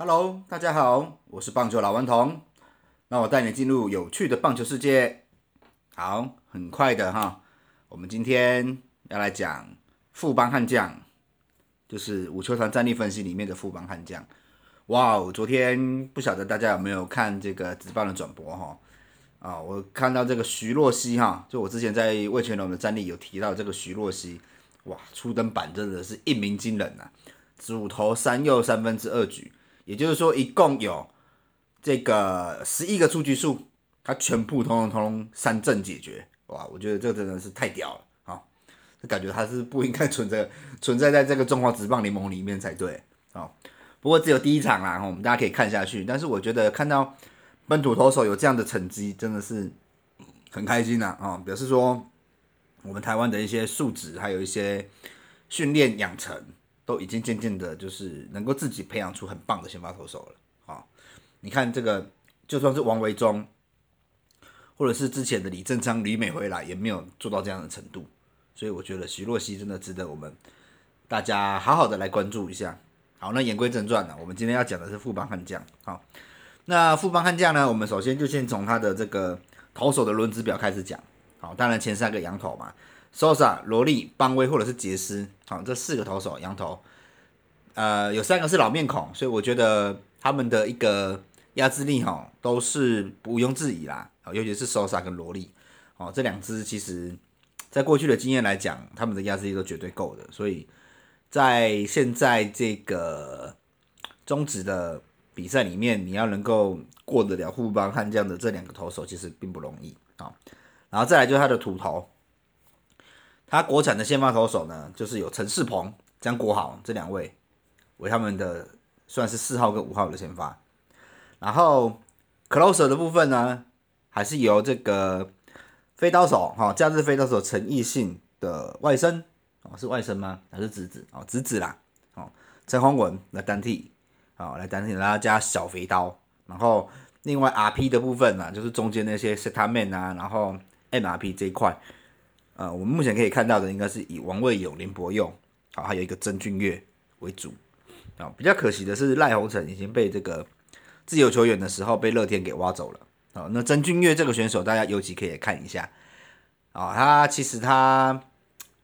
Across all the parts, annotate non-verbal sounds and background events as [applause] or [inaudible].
Hello，大家好，我是棒球老顽童，那我带你进入有趣的棒球世界。好，很快的哈，我们今天要来讲富邦悍将，就是五球团战力分析里面的富邦悍将。哇哦，昨天不晓得大家有没有看这个直棒的转播哈？啊，我看到这个徐若曦哈，就我之前在魏全龙的战力有提到这个徐若曦，哇，初登板真的是一鸣惊人呐，主投三右三分之二局，也就是说一共有这个十一个出局数，他全部通通通三振解决，哇，我觉得这真的是太屌了啊！就感觉他是不应该存在 [laughs] 存在在这个中华职棒联盟里面才对啊。不过只有第一场啦，我们大家可以看下去。但是我觉得看到本土投手有这样的成绩，真的是很开心呐啊！表示说我们台湾的一些素质，还有一些训练养成，都已经渐渐的，就是能够自己培养出很棒的先发投手了啊！你看这个，就算是王维忠，或者是之前的李正昌、吕美回来，也没有做到这样的程度。所以我觉得徐若曦真的值得我们大家好好的来关注一下。好，那言归正传了，我们今天要讲的是富邦悍将。好，那富邦悍将呢，我们首先就先从他的这个投手的轮值表开始讲。好，当然前三个羊头嘛，Sosa、罗利、邦威或者是杰斯，好，这四个投手羊头，呃，有三个是老面孔，所以我觉得他们的一个压制力哈都是毋庸置疑啦。好，尤其是 Sosa 跟罗利，哦，这两支其实在过去的经验来讲，他们的压制力都绝对够的，所以。在现在这个中职的比赛里面，你要能够过得了富邦悍将的这两个投手，其实并不容易啊。然后再来就是他的土头，他国产的先发投手呢，就是有陈世鹏、江国豪这两位为他们的算是四号跟五号的先发。然后 closer 的部分呢，还是由这个飞刀手哈，假日飞刀手陈奕迅的外甥。哦，是外甥吗？还是侄子？哦，侄子啦。哦，陈宏文来代替，哦，来代替，然后加小肥刀。然后另外 R P 的部分呢，就是中间那些 Set Man 啊，然后 M R P 这一块，呃，我们目前可以看到的应该是以王卫勇、林伯佑，好，还有一个曾俊岳为主。啊，比较可惜的是赖鸿成已经被这个自由球员的时候被乐天给挖走了。啊，那曾俊岳这个选手，大家尤其可以看一下。啊，他其实他。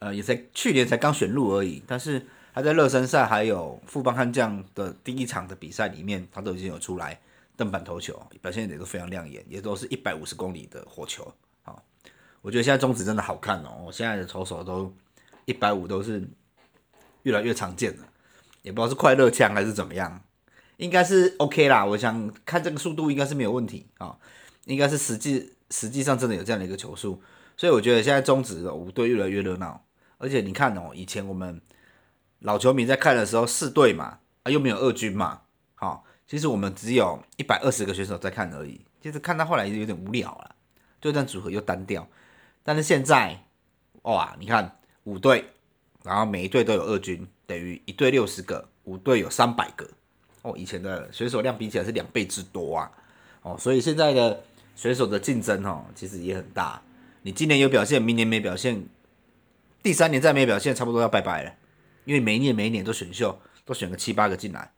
呃，也在去年才刚选入而已，但是他在热身赛还有富邦悍将的第一场的比赛里面，他都已经有出来登板投球，表现也都非常亮眼，也都是一百五十公里的火球。好，我觉得现在中指真的好看哦，我现在的投手都一百五都是越来越常见了，也不知道是快乐枪还是怎么样，应该是 OK 啦。我想看这个速度应该是没有问题啊，应该是实际实际上真的有这样的一个球速，所以我觉得现在中指五队越来越热闹。而且你看哦，以前我们老球迷在看的时候，四队嘛，啊又没有二军嘛，好，其实我们只有一百二十个选手在看而已，其实看到后来有点无聊了，对战组合又单调。但是现在，哇，你看五队，然后每一队都有二军，等于一队六十个，五队有三百个，哦，以前的选手量比起来是两倍之多啊，哦，所以现在的选手的竞争哦，其实也很大。你今年有表现，明年没表现。第三年再没表现，差不多要拜拜了，因为每一年每一年都选秀，都选个七八个进来，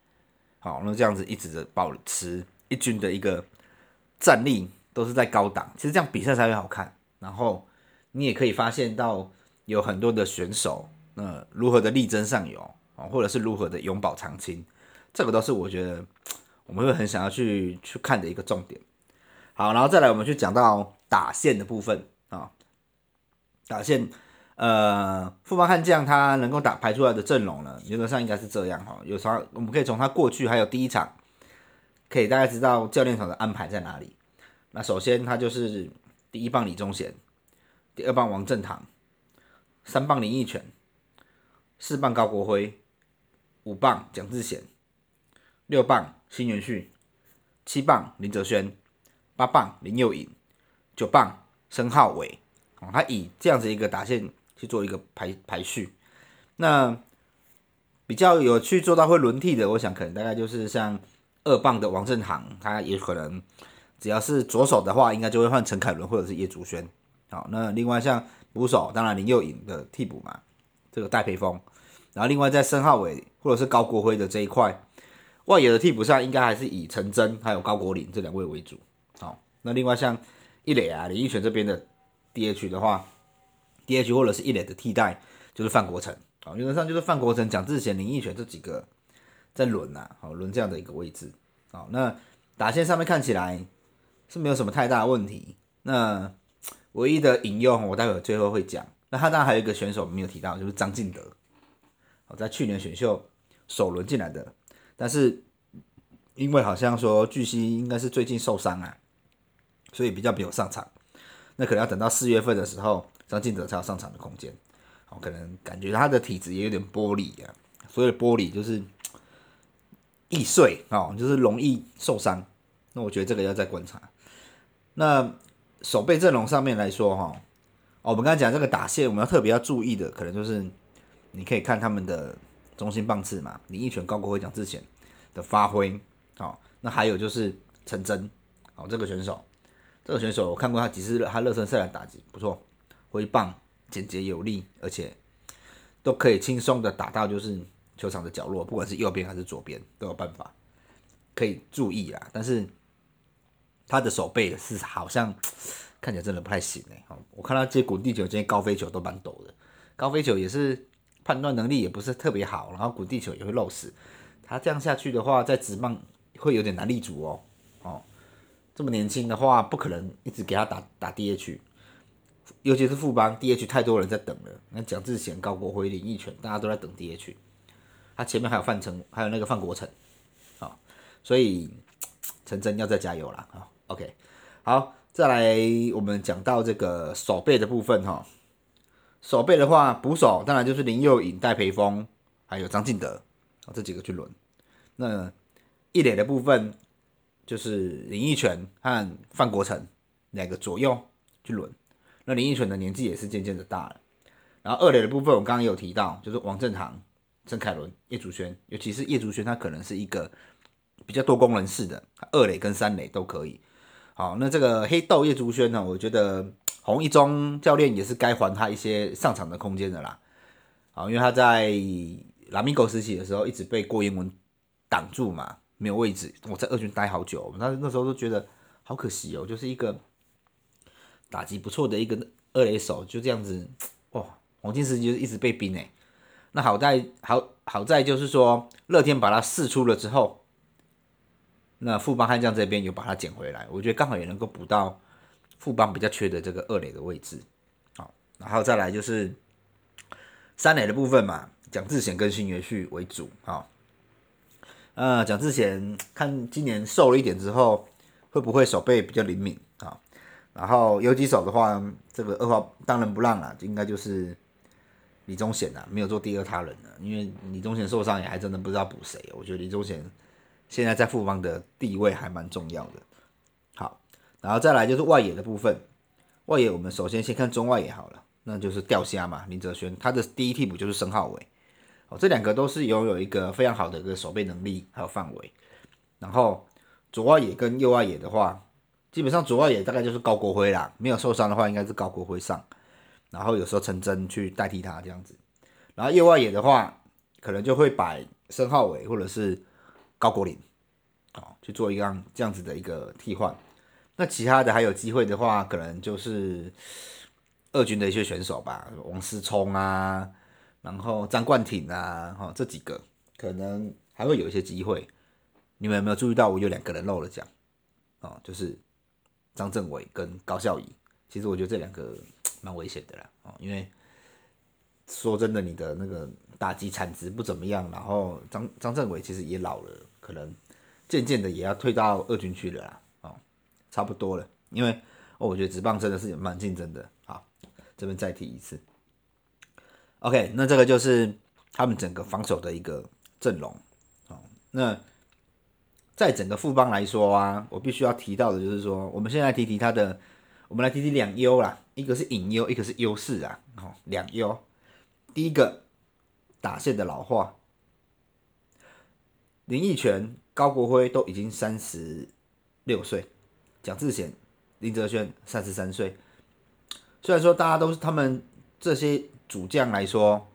好，那这样子一直的保持一军的一个战力都是在高档，其实这样比赛才会好看。然后你也可以发现到有很多的选手，那如何的力争上游啊，或者是如何的永葆长青，这个都是我觉得我们会很想要去去看的一个重点。好，然后再来我们去讲到打线的部分啊，打线。呃，富邦悍将他能够打排出来的阵容呢，原则上应该是这样哈。有啥我们可以从他过去还有第一场，可以大概知道教练团的安排在哪里。那首先他就是第一棒李宗贤，第二棒王振堂，三棒林奕泉，四棒高国辉，五棒蒋志贤，六棒辛元旭，七棒林哲轩，八棒林佑颖，九棒申浩伟。哦，他以这样子一个打线。去做一个排排序，那比较有去做到会轮替的，我想可能大概就是像二棒的王振航，他也可能只要是左手的话，应该就会换陈凯伦或者是叶竹轩。好，那另外像捕手，当然林佑颖的替补嘛，这个戴培峰。然后另外在申浩伟或者是高国辉的这一块，外野的替补上应该还是以陈真还有高国林这两位为主。好，那另外像一垒啊，林义全这边的 DH 的话，DH 或者是一垒的替代就是范国成。好，原则上就是范国成、蒋志贤、林义全这几个在轮呐，好轮这样的一个位置。好，那打线上面看起来是没有什么太大的问题。那唯一的引用，我待会最后会讲。那他当然还有一个选手没有提到，就是张敬德。好，在去年选秀首轮进来的，但是因为好像说巨蜥应该是最近受伤啊，所以比较没有上场。那可能要等到四月份的时候，张敬德才有上场的空间。好，可能感觉他的体质也有点玻璃啊，所以玻璃就是易碎哦，就是容易受伤。那我觉得这个要再观察。那守备阵容上面来说，哈，哦，我们刚才讲这个打线，我们要特别要注意的，可能就是你可以看他们的中心棒次嘛，林奕泉、高国辉、蒋志贤的发挥，好，那还有就是陈真，好，这个选手，这个选手我看过他几次，他热身赛的打击不错，挥棒简洁有力，而且都可以轻松的打到就是球场的角落，不管是右边还是左边都有办法，可以注意啦，但是。他的手背是好像 [tsk] 看起来真的不太行哎，我看他接滚地球、接高飞球都蛮抖的，高飞球也是判断能力也不是特别好，然后滚地球也会漏死。他这样下去的话，在直棒会有点难立足哦。哦，这么年轻的话，不可能一直给他打打 DH，尤其是副帮 DH 太多人在等了。那蒋志贤、高国辉、林奕泉，大家都在等 DH，他前面还有范成，还有那个范国成，啊，所以 [tsk] 陈真要再加油了啊。OK，好，再来我们讲到这个守备的部分哈。守备的话，捕手当然就是林佑颖、戴培峰，还有张敬德，这几个去轮。那一垒的部分就是林奕泉和范国成两个左右去轮。那林奕泉的年纪也是渐渐的大了。然后二垒的部分，我刚刚有提到，就是王振堂、郑凯伦、叶竹轩，尤其是叶竹轩，他可能是一个比较多功能式的，二垒跟三垒都可以。好，那这个黑豆叶竹轩呢？我觉得洪一中教练也是该还他一些上场的空间的啦。好，因为他在拉米狗时期的时候一直被郭彦文挡住嘛，没有位置。我在二军待好久，那那时候都觉得好可惜哦，就是一个打击不错的一个二垒手，就这样子哇，黄金时期就一直被冰哎。那好在好好在就是说乐天把他试出了之后。那富邦悍将这边有把它捡回来，我觉得刚好也能够补到富邦比较缺的这个二垒的位置，好，然后再来就是三垒的部分嘛，蒋志贤跟新元旭为主，好，呃，蒋志贤看今年瘦了一点之后，会不会手背比较灵敏啊？然后游击手的话，这个二号当仁不让啊，应该就是李宗贤啊，没有做第二他人了，因为李宗贤受伤也还真的不知道补谁，我觉得李宗贤。现在在富邦的地位还蛮重要的，好，然后再来就是外野的部分。外野我们首先先看中外野好了，那就是钓虾嘛，林哲轩，他的第一替补就是申浩伟，哦，这两个都是拥有一个非常好的一个守备能力还有范围。然后左外野跟右外野的话，基本上左外野大概就是高国辉啦，没有受伤的话应该是高国辉上，然后有时候陈真去代替他这样子。然后右外野的话，可能就会摆申浩伟或者是。高国林，去做一样这样子的一个替换。那其他的还有机会的话，可能就是二军的一些选手吧，王思聪啊，然后张冠廷啊，哈，这几个可能还会有一些机会。你们有没有注意到我有两个人漏了讲？哦，就是张政伟跟高孝仪。其实我觉得这两个蛮危险的啦，哦，因为说真的，你的那个打击产值不怎么样，然后张张政伟其实也老了。可能渐渐的也要退到二军去了啦，哦，差不多了，因为哦，我觉得职棒真的是蛮竞争的，好，这边再提一次，OK，那这个就是他们整个防守的一个阵容，哦，那在整个副帮来说啊，我必须要提到的就是说，我们现在提提他的，我们来提提两优啦，一个是隐优，一个是优势啊，哦，两优，第一个打线的老化。林奕泉、高国辉都已经三十六岁，蒋志贤、林哲轩三十三岁。虽然说大家都是他们这些主将来说，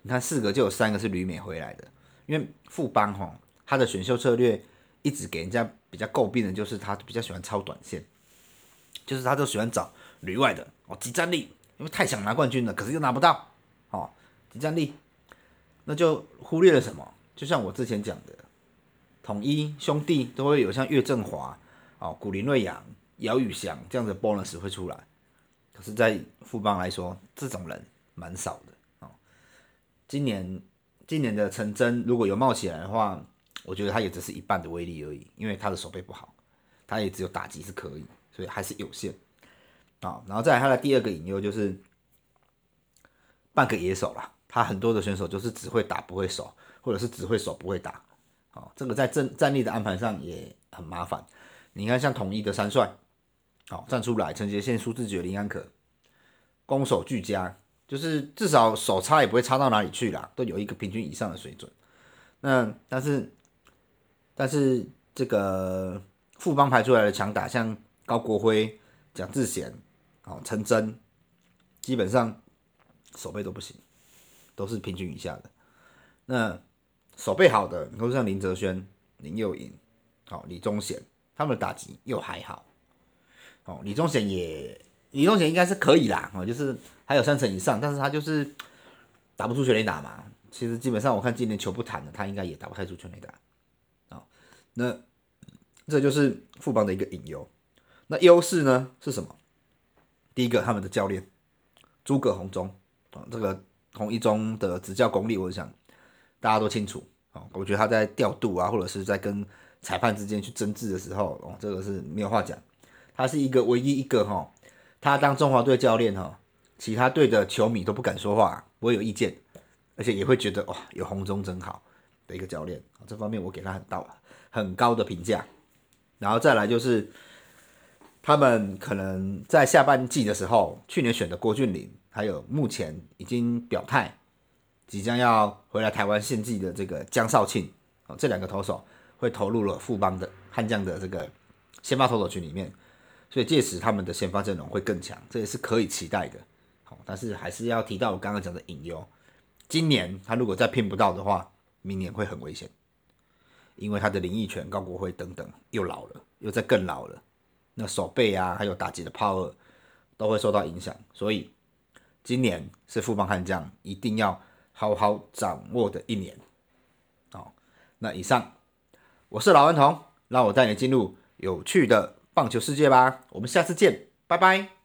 你看四个就有三个是旅美回来的，因为富邦哈他的选秀策略一直给人家比较诟病的，就是他比较喜欢超短线，就是他就喜欢找旅外的哦，集战力，因为太想拿冠军了，可是又拿不到哦，集战力，那就忽略了什么？就像我之前讲的，统一兄弟都会有像岳振华哦、古林瑞阳、姚宇翔这样的 bonus 会出来，可是，在富邦来说，这种人蛮少的哦。今年今年的陈真如果有冒起来的话，我觉得他也只是一半的威力而已，因为他的手背不好，他也只有打击是可以，所以还是有限啊。然后再来他的第二个隐忧就是半个野手啦，他很多的选手就是只会打不会守，或者是只会守不会打，哦，这个在战战力的安排上也很麻烦。你看像统一的三帅，好站出来，陈杰宪、苏志杰、林安可，攻守俱佳，就是至少手差也不会差到哪里去啦，都有一个平均以上的水准。那但是但是这个富邦排出来的强打，像高国辉、蒋志贤、哦陈真，基本上手背都不行，都是平均以下的。那手背好的，你说像林哲轩、林佑颖、好李宗贤。他们的打击又还好，哦，李宗贤也，李宗贤应该是可以啦，哦，就是还有三成以上，但是他就是打不出全垒打嘛。其实基本上我看今年球不谈的，他应该也打不太出全垒打，哦，那这就是富邦的一个隐忧。那优势呢是什么？第一个，他们的教练诸葛红中，哦，这个红一中的执教功力，我想大家都清楚，哦，我觉得他在调度啊，或者是在跟裁判之间去争执的时候，哦，这个是没有话讲。他是一个唯一一个哈，他当中华队教练哈，其他队的球迷都不敢说话，不会有意见，而且也会觉得哇，有红中真好的一个教练。这方面我给他很到很高的评价。然后再来就是他们可能在下半季的时候，去年选的郭俊林，还有目前已经表态即将要回来台湾献祭的这个江少庆，哦，这两个投手。会投入了富邦的悍将的这个先发投手群里面，所以届时他们的先发阵容会更强，这也是可以期待的。好，但是还是要提到我刚刚讲的隐忧，今年他如果再拼不到的话，明年会很危险，因为他的林奕泉、高国辉等等又老了，又在更老了，那手背啊，还有打击的 power 都会受到影响，所以今年是富邦悍将一定要好好掌握的一年。好，那以上。我是老顽童，让我带你进入有趣的棒球世界吧。我们下次见，拜拜。